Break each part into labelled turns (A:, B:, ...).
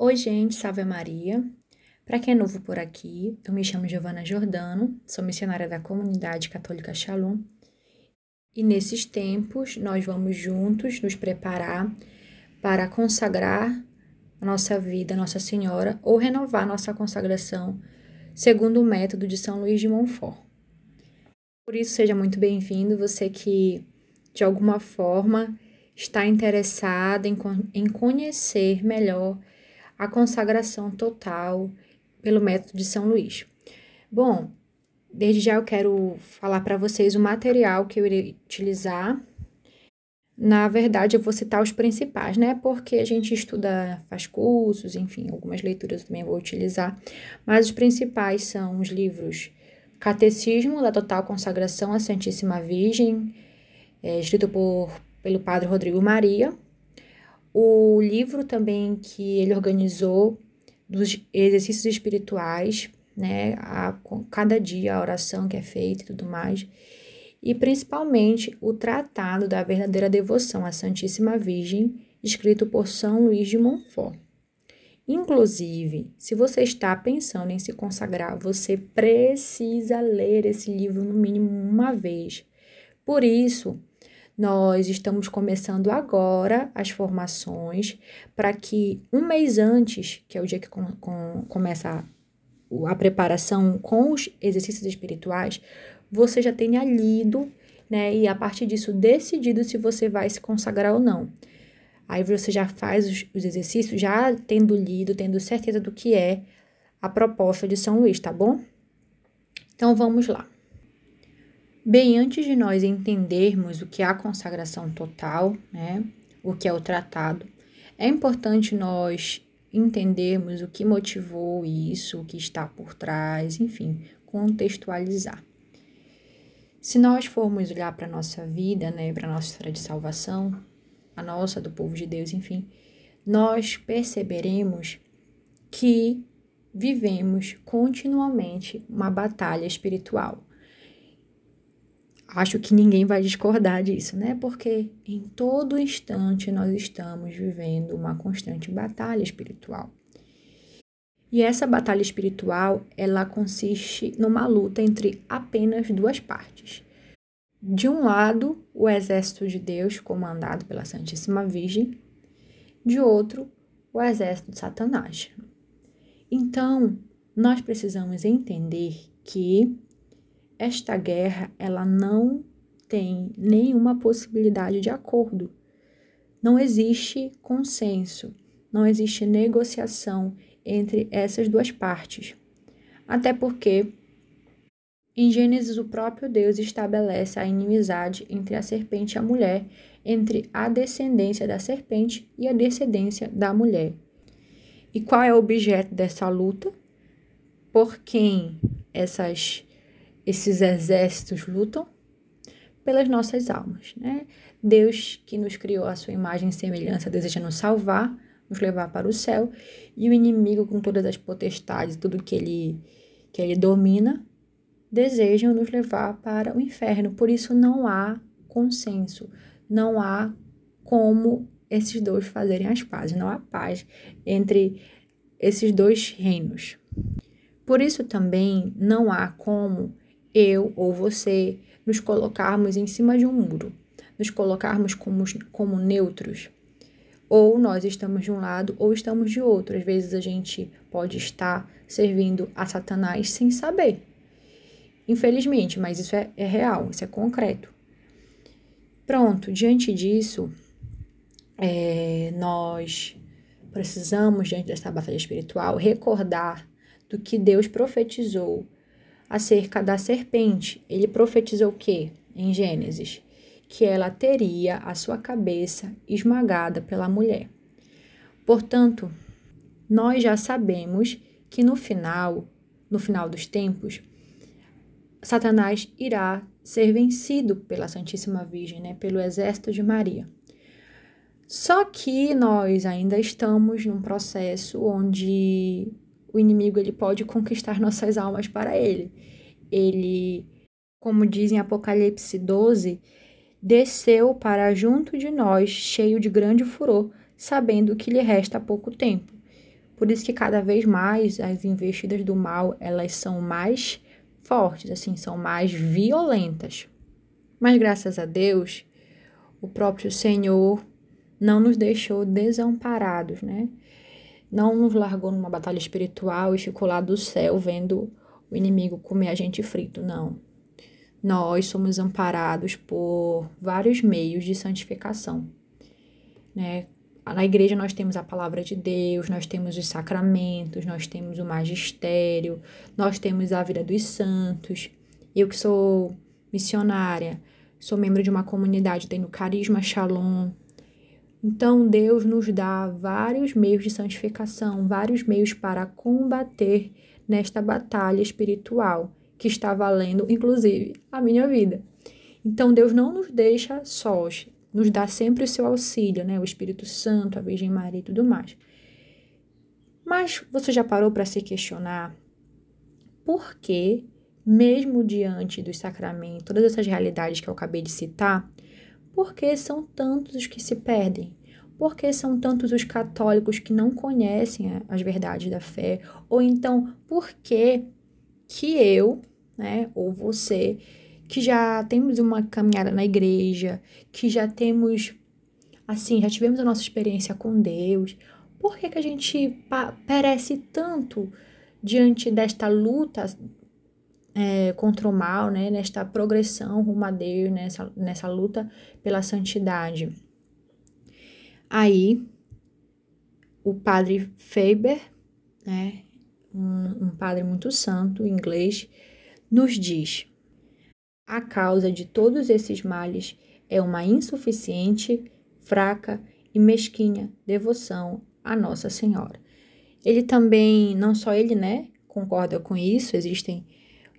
A: Oi, gente, salve Maria. Para quem é novo por aqui, eu me chamo Giovana Jordano, sou missionária da comunidade católica Shalom. E nesses tempos, nós vamos juntos nos preparar para consagrar a nossa vida a Nossa Senhora ou renovar nossa consagração segundo o método de São Luís de Montfort. Por isso, seja muito bem-vindo, você que de alguma forma está interessado em, em conhecer melhor a consagração total pelo método de São Luís. Bom, desde já eu quero falar para vocês o material que eu irei utilizar. Na verdade, eu vou citar os principais, né? Porque a gente estuda, faz cursos, enfim, algumas leituras eu também vou utilizar. Mas os principais são os livros Catecismo da Total Consagração à Santíssima Virgem, é, escrito por pelo padre Rodrigo Maria. O livro também que ele organizou dos exercícios espirituais, né, a, cada dia a oração que é feita e tudo mais, e principalmente o Tratado da Verdadeira Devoção à Santíssima Virgem, escrito por São Luís de Montfort. Inclusive, se você está pensando em se consagrar, você precisa ler esse livro no mínimo uma vez. Por isso, nós estamos começando agora as formações para que um mês antes, que é o dia que com, com, começa a, a preparação com os exercícios espirituais, você já tenha lido, né? E a partir disso decidido se você vai se consagrar ou não. Aí você já faz os, os exercícios, já tendo lido, tendo certeza do que é a proposta de São Luís, tá bom? Então vamos lá. Bem, antes de nós entendermos o que é a consagração total, né, o que é o tratado, é importante nós entendermos o que motivou isso, o que está por trás, enfim, contextualizar. Se nós formos olhar para a nossa vida, né, para a nossa história de salvação, a nossa, do povo de Deus, enfim, nós perceberemos que vivemos continuamente uma batalha espiritual acho que ninguém vai discordar disso, né? Porque em todo instante nós estamos vivendo uma constante batalha espiritual. E essa batalha espiritual, ela consiste numa luta entre apenas duas partes. De um lado, o exército de Deus, comandado pela Santíssima Virgem, de outro, o exército de Satanás. Então, nós precisamos entender que esta guerra ela não tem nenhuma possibilidade de acordo. Não existe consenso, não existe negociação entre essas duas partes. Até porque em Gênesis o próprio Deus estabelece a inimizade entre a serpente e a mulher, entre a descendência da serpente e a descendência da mulher. E qual é o objeto dessa luta? Por quem essas esses exércitos lutam pelas nossas almas, né? Deus que nos criou a sua imagem e semelhança deseja nos salvar, nos levar para o céu, e o inimigo com todas as potestades, tudo que ele que ele domina, desejam nos levar para o inferno. Por isso não há consenso, não há como esses dois fazerem as pazes, não há paz entre esses dois reinos. Por isso também não há como eu ou você nos colocarmos em cima de um muro, nos colocarmos como, como neutros. Ou nós estamos de um lado ou estamos de outro. Às vezes a gente pode estar servindo a Satanás sem saber. Infelizmente, mas isso é, é real, isso é concreto. Pronto, diante disso, é, nós precisamos, diante dessa batalha espiritual, recordar do que Deus profetizou acerca da serpente. Ele profetizou o quê? Em Gênesis, que ela teria a sua cabeça esmagada pela mulher. Portanto, nós já sabemos que no final, no final dos tempos, Satanás irá ser vencido pela Santíssima Virgem, né, pelo exército de Maria. Só que nós ainda estamos num processo onde o inimigo ele pode conquistar nossas almas para ele. Ele, como diz em Apocalipse 12, desceu para junto de nós, cheio de grande furor, sabendo que lhe resta pouco tempo. Por isso que cada vez mais as investidas do mal, elas são mais fortes, assim, são mais violentas. Mas graças a Deus, o próprio Senhor não nos deixou desamparados, né? Não nos largou numa batalha espiritual e ficou lá do céu vendo o inimigo comer a gente frito, não. Nós somos amparados por vários meios de santificação, né? Na igreja nós temos a palavra de Deus, nós temos os sacramentos, nós temos o magistério, nós temos a vida dos santos. Eu que sou missionária, sou membro de uma comunidade, tenho carisma Shalom. Então Deus nos dá vários meios de santificação, vários meios para combater nesta batalha espiritual que está valendo, inclusive, a minha vida. Então Deus não nos deixa sós, nos dá sempre o seu auxílio, né? O Espírito Santo, a Virgem Maria e tudo mais. Mas você já parou para se questionar por que, mesmo diante dos sacramentos, todas essas realidades que eu acabei de citar, por que são tantos os que se perdem? Por que são tantos os católicos que não conhecem as verdades da fé? Ou então, por que que eu, né, ou você, que já temos uma caminhada na igreja, que já temos, assim, já tivemos a nossa experiência com Deus, por que, que a gente perece tanto diante desta luta é, contra o mal, né? Nesta progressão rumo a Deus, nessa, nessa luta pela santidade. Aí, o padre Faber, né? Um, um padre muito santo, inglês, nos diz a causa de todos esses males é uma insuficiente, fraca e mesquinha devoção à Nossa Senhora. Ele também, não só ele, né, concorda com isso, existem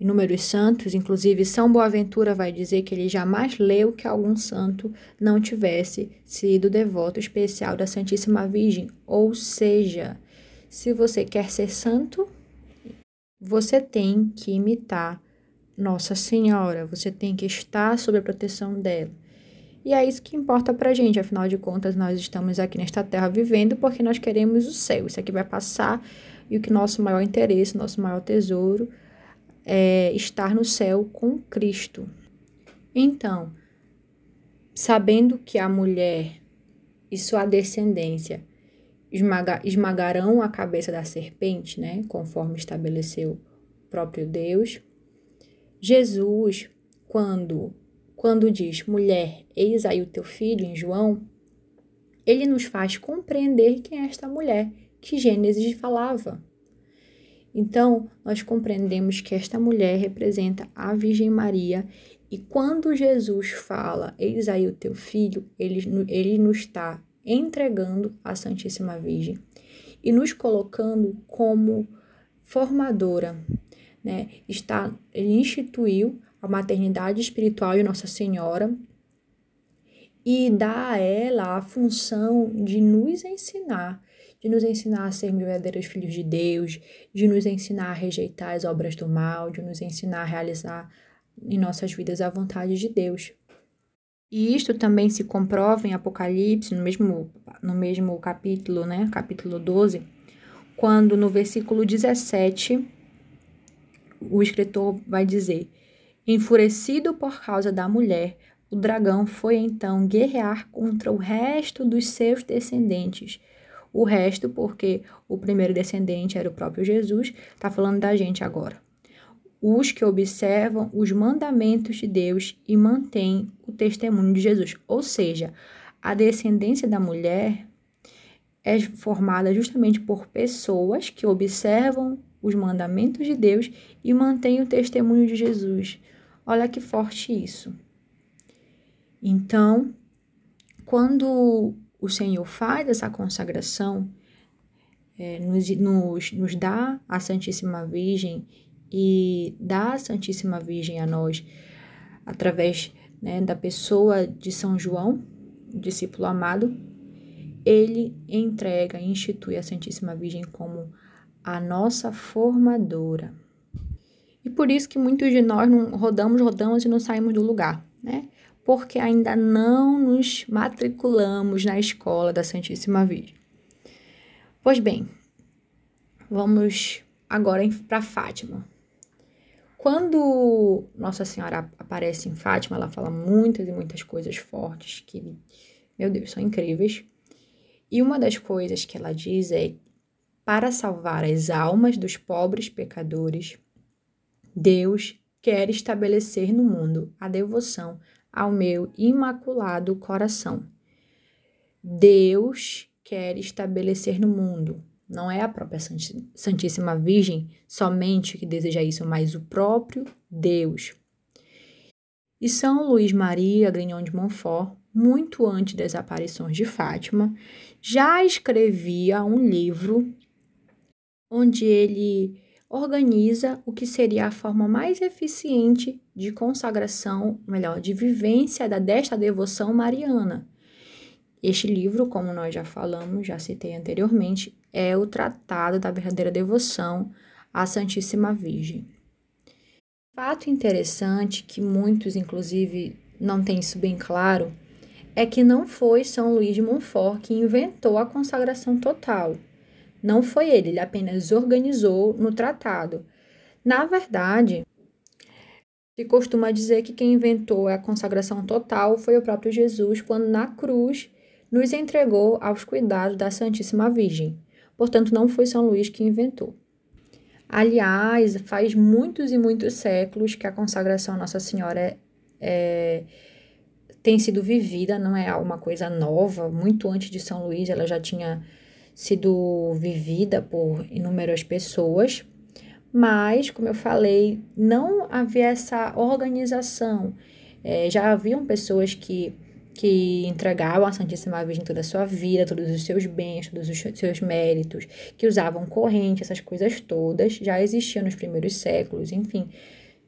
A: inúmeros santos, inclusive São Boaventura vai dizer que ele jamais leu que algum santo não tivesse sido devoto especial da Santíssima Virgem. Ou seja, se você quer ser santo, você tem que imitar nossa Senhora, você tem que estar sob a proteção dela. E é isso que importa pra gente, afinal de contas, nós estamos aqui nesta terra vivendo porque nós queremos o céu. Isso aqui vai passar e o que nosso maior interesse, nosso maior tesouro é estar no céu com Cristo. Então, sabendo que a mulher e sua descendência esmaga, esmagarão a cabeça da serpente, né, conforme estabeleceu o próprio Deus, Jesus, quando, quando diz, mulher, eis aí o teu filho, em João, ele nos faz compreender quem é esta mulher que Gênesis falava. Então, nós compreendemos que esta mulher representa a Virgem Maria e quando Jesus fala, eis aí o teu filho, ele, ele nos está entregando a Santíssima Virgem e nos colocando como formadora, né? Está, ele instituiu a maternidade espiritual de Nossa Senhora e dá a ela a função de nos ensinar, de nos ensinar a sermos verdadeiros filhos de Deus, de nos ensinar a rejeitar as obras do mal, de nos ensinar a realizar em nossas vidas a vontade de Deus. E isto também se comprova em Apocalipse, no mesmo, no mesmo capítulo, né? Capítulo 12, quando no versículo 17 o escritor vai dizer: Enfurecido por causa da mulher, o dragão foi então guerrear contra o resto dos seus descendentes. O resto, porque o primeiro descendente era o próprio Jesus, está falando da gente agora. Os que observam os mandamentos de Deus e mantêm o testemunho de Jesus. Ou seja, a descendência da mulher é formada justamente por pessoas que observam os mandamentos de Deus e mantém o testemunho de Jesus. Olha que forte isso. Então, quando o Senhor faz essa consagração, é, nos, nos, nos dá a Santíssima Virgem e dá a Santíssima Virgem a nós através né, da pessoa de São João, discípulo amado, ele entrega e institui a Santíssima Virgem como a nossa formadora. E por isso que muitos de nós não rodamos, rodamos e não saímos do lugar, né? Porque ainda não nos matriculamos na escola da Santíssima Virgem. Pois bem, vamos agora para Fátima. Quando Nossa Senhora aparece em Fátima, ela fala muitas e muitas coisas fortes que, meu Deus, são incríveis. E uma das coisas que ela diz é: para salvar as almas dos pobres pecadores, Deus quer estabelecer no mundo a devoção ao meu imaculado coração. Deus quer estabelecer no mundo. Não é a própria Santíssima Virgem somente que deseja isso, mas o próprio Deus. E São Luís Maria Grignon de Montfort, muito antes das aparições de Fátima, já escrevia um livro onde ele organiza o que seria a forma mais eficiente de consagração, melhor, de vivência da desta devoção mariana. Este livro, como nós já falamos, já citei anteriormente, é o Tratado da Verdadeira Devoção à Santíssima Virgem. Fato interessante que muitos, inclusive, não têm isso bem claro, é que não foi São Luís de Montfort que inventou a consagração total. Não foi ele, ele apenas organizou no tratado. Na verdade, se costuma dizer que quem inventou a consagração total foi o próprio Jesus, quando na cruz nos entregou aos cuidados da Santíssima Virgem. Portanto, não foi São Luís que inventou. Aliás, faz muitos e muitos séculos que a consagração à Nossa Senhora é, é, tem sido vivida, não é uma coisa nova. Muito antes de São Luís, ela já tinha sido vivida por inúmeras pessoas, mas, como eu falei, não havia essa organização. É, já haviam pessoas que, que entregavam à Santíssima Virgem toda a sua vida, todos os seus bens, todos os seus méritos, que usavam corrente, essas coisas todas, já existiam nos primeiros séculos, enfim,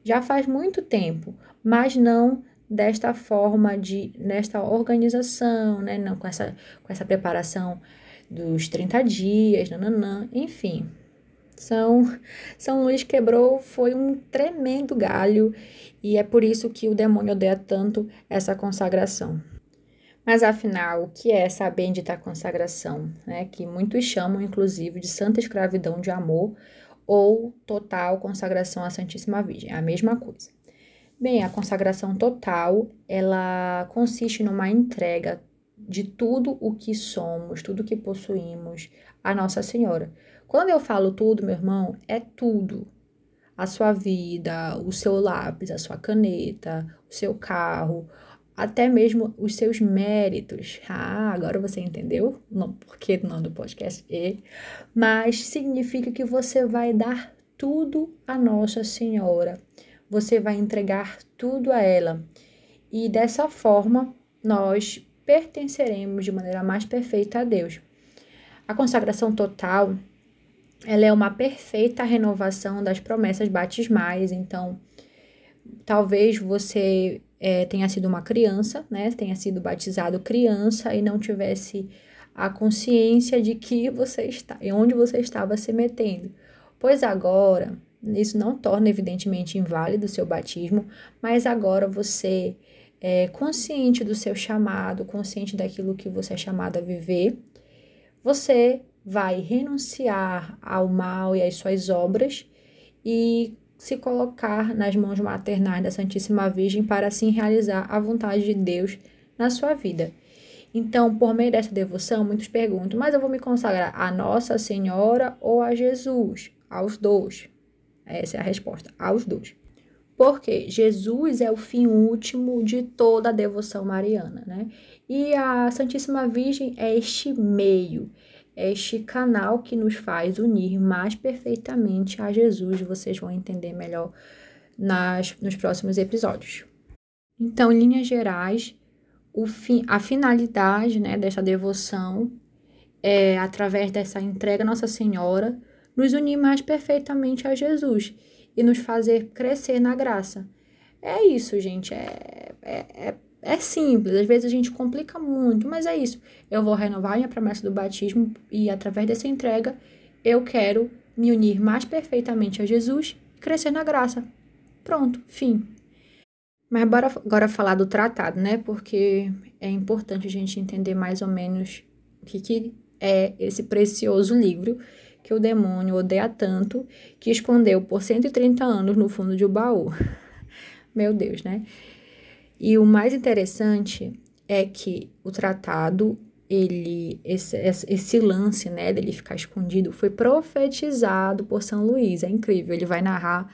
A: já faz muito tempo, mas não desta forma de nesta organização, né, não com essa com essa preparação dos 30 dias, nananã, enfim. São, São Luís quebrou, foi um tremendo galho, e é por isso que o demônio odeia tanto essa consagração. Mas afinal, o que é essa bendita consagração, né? Que muitos chamam, inclusive, de santa escravidão de amor ou total consagração à Santíssima Virgem, é a mesma coisa. Bem, a consagração total, ela consiste numa entrega de tudo o que somos, tudo o que possuímos a Nossa Senhora. Quando eu falo tudo, meu irmão, é tudo. A sua vida, o seu lápis, a sua caneta, o seu carro, até mesmo os seus méritos. Ah, agora você entendeu? Não, porque não do podcast E. Mas significa que você vai dar tudo a Nossa Senhora. Você vai entregar tudo a ela. E dessa forma, nós pertenceremos de maneira mais perfeita a Deus. A consagração total, ela é uma perfeita renovação das promessas batismais, então talvez você é, tenha sido uma criança, né, tenha sido batizado criança e não tivesse a consciência de que você está, e onde você estava se metendo. Pois agora, isso não torna evidentemente inválido o seu batismo, mas agora você é, consciente do seu chamado, consciente daquilo que você é chamado a viver, você vai renunciar ao mal e às suas obras e se colocar nas mãos maternais da Santíssima Virgem para assim realizar a vontade de Deus na sua vida. Então, por meio dessa devoção, muitos perguntam: mas eu vou me consagrar a Nossa Senhora ou a Jesus? Aos dois. Essa é a resposta: aos dois. Porque Jesus é o fim último de toda a devoção mariana, né? E a Santíssima Virgem é este meio, é este canal que nos faz unir mais perfeitamente a Jesus. Vocês vão entender melhor nas, nos próximos episódios. Então, em linhas gerais, o fim, a finalidade né, dessa devoção é, através dessa entrega a Nossa Senhora, nos unir mais perfeitamente a Jesus e nos fazer crescer na graça. É isso, gente. É, é, é, é simples. Às vezes a gente complica muito, mas é isso. Eu vou renovar minha promessa do batismo e, através dessa entrega, eu quero me unir mais perfeitamente a Jesus e crescer na graça. Pronto, fim. Mas bora agora falar do tratado, né? Porque é importante a gente entender mais ou menos o que, que é esse precioso livro que o demônio odeia tanto que escondeu por 130 anos no fundo de um baú. Meu Deus, né? E o mais interessante é que o tratado, ele esse, esse lance, né, dele ficar escondido, foi profetizado por São Luís. É incrível. Ele vai narrar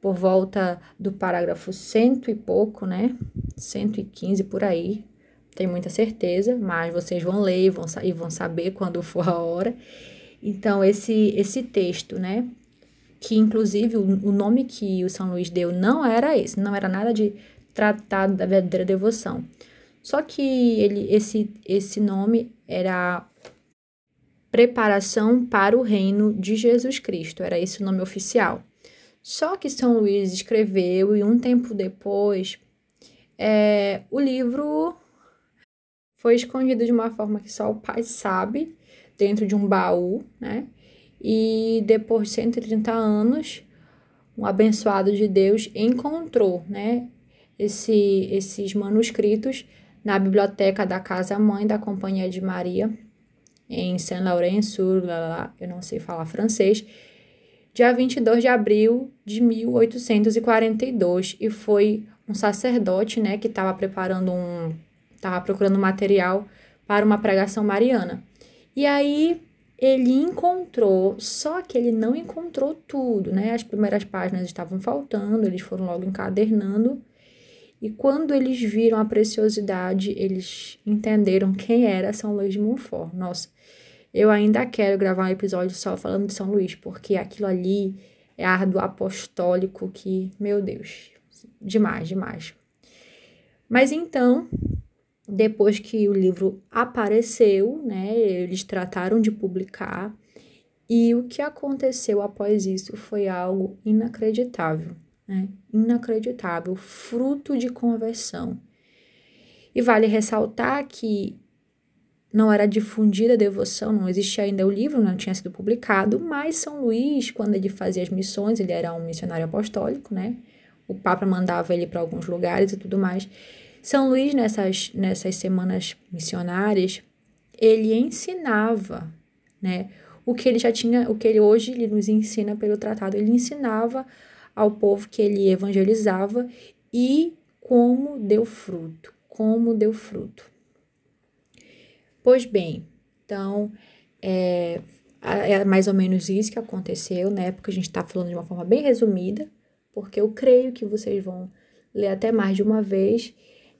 A: por volta do parágrafo cento e pouco, né? 115 por aí. Tenho muita certeza, mas vocês vão ler e vão, e vão saber quando for a hora. Então, esse, esse texto, né? Que inclusive o, o nome que o São Luís deu não era esse, não era nada de tratado da verdadeira devoção. Só que ele, esse, esse nome era preparação para o reino de Jesus Cristo, era esse o nome oficial. Só que São Luís escreveu e um tempo depois é, o livro foi escondido de uma forma que só o pai sabe, dentro de um baú, né? E depois de 130 anos, um abençoado de Deus encontrou, né, esse, esses manuscritos na biblioteca da Casa Mãe da Companhia de Maria, em Saint-Laurent-sur, eu não sei falar francês, dia 22 de abril de 1842, e foi um sacerdote, né, que estava preparando um, estava procurando material para uma pregação mariana. E aí ele encontrou, só que ele não encontrou tudo, né? As primeiras páginas estavam faltando, eles foram logo encadernando. E quando eles viram a preciosidade, eles entenderam quem era São Luís de Montfort. Nossa, eu ainda quero gravar um episódio só falando de São Luís, porque aquilo ali é árduo apostólico que, meu Deus, demais, demais. Mas então, depois que o livro apareceu, né, eles trataram de publicar, e o que aconteceu após isso foi algo inacreditável, né? Inacreditável, fruto de conversão. E vale ressaltar que não era difundida a devoção, não existia ainda o livro, não tinha sido publicado, mas São Luís, quando ele fazia as missões, ele era um missionário apostólico, né? O Papa mandava ele para alguns lugares e tudo mais. São Luís, nessas, nessas semanas missionárias, ele ensinava, né? O que ele já tinha, o que ele hoje ele nos ensina pelo tratado, ele ensinava ao povo que ele evangelizava e como deu fruto, como deu fruto. Pois bem, então é, é mais ou menos isso que aconteceu, né? Porque a gente está falando de uma forma bem resumida, porque eu creio que vocês vão ler até mais de uma vez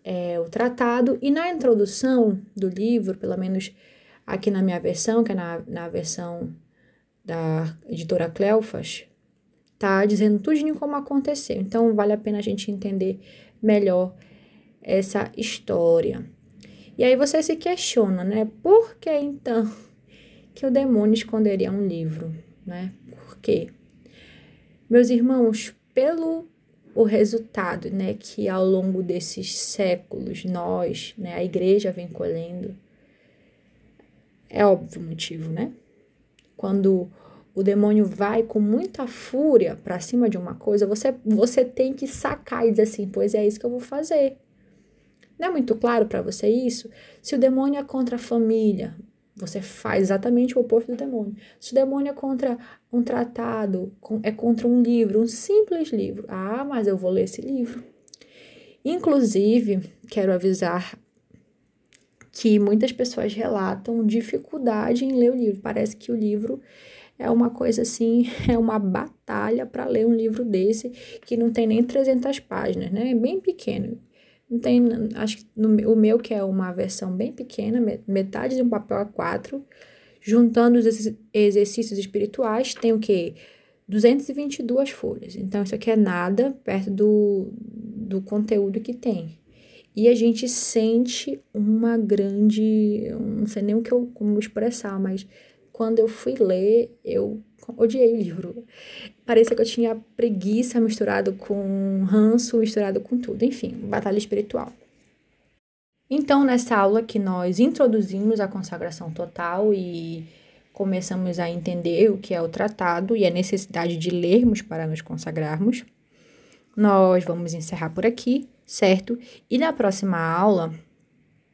A: é, o tratado. E na introdução do livro, pelo menos aqui na minha versão, que é na, na versão da editora Cleofas, tá dizendo tudo como aconteceu. Então vale a pena a gente entender melhor essa história. E aí você se questiona, né? Por que então que o demônio esconderia um livro, né? Por quê? Meus irmãos, pelo o resultado, né, que ao longo desses séculos nós, né, a igreja vem colhendo, é óbvio o motivo, né? Quando o demônio vai com muita fúria para cima de uma coisa, você você tem que sacar e dizer assim, pois é isso que eu vou fazer. Não é muito claro para você isso? Se o demônio é contra a família, você faz exatamente o oposto do demônio. Se o demônio é contra um tratado, é contra um livro, um simples livro, ah, mas eu vou ler esse livro. Inclusive, quero avisar que muitas pessoas relatam dificuldade em ler o livro. Parece que o livro é uma coisa assim, é uma batalha para ler um livro desse que não tem nem 300 páginas, né? É bem pequeno. Não tem, acho que no, o meu, que é uma versão bem pequena, metade de um papel A4, juntando os exercícios espirituais, tem o quê? 222 folhas. Então, isso aqui é nada perto do, do conteúdo que tem. E a gente sente uma grande. Não sei nem o que eu, como expressar, mas quando eu fui ler, eu odiei o livro. Parecia que eu tinha preguiça misturado com ranço, misturado com tudo. Enfim, batalha espiritual. Então, nessa aula que nós introduzimos a consagração total e começamos a entender o que é o tratado e a necessidade de lermos para nos consagrarmos, nós vamos encerrar por aqui, certo? E na próxima aula,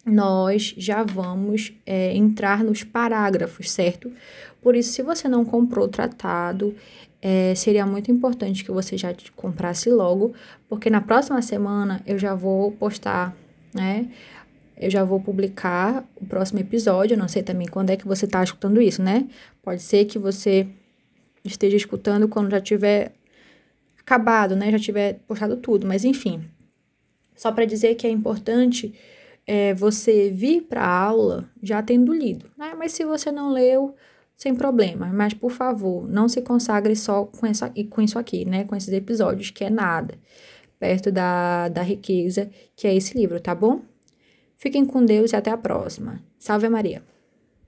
A: nós já vamos é, entrar nos parágrafos, certo? Por isso, se você não comprou o tratado, é, seria muito importante que você já comprasse logo, porque na próxima semana eu já vou postar, né? Eu já vou publicar o próximo episódio. Não sei também quando é que você está escutando isso, né? Pode ser que você esteja escutando quando já tiver acabado, né? Já tiver postado tudo, mas enfim. Só para dizer que é importante é, você vir para a aula já tendo lido, né? Mas se você não leu, sem problema. Mas, por favor, não se consagre só com, essa, com isso aqui, né? Com esses episódios, que é nada, perto da, da riqueza que é esse livro, tá bom? Fiquem com Deus e até a próxima. Salve Maria!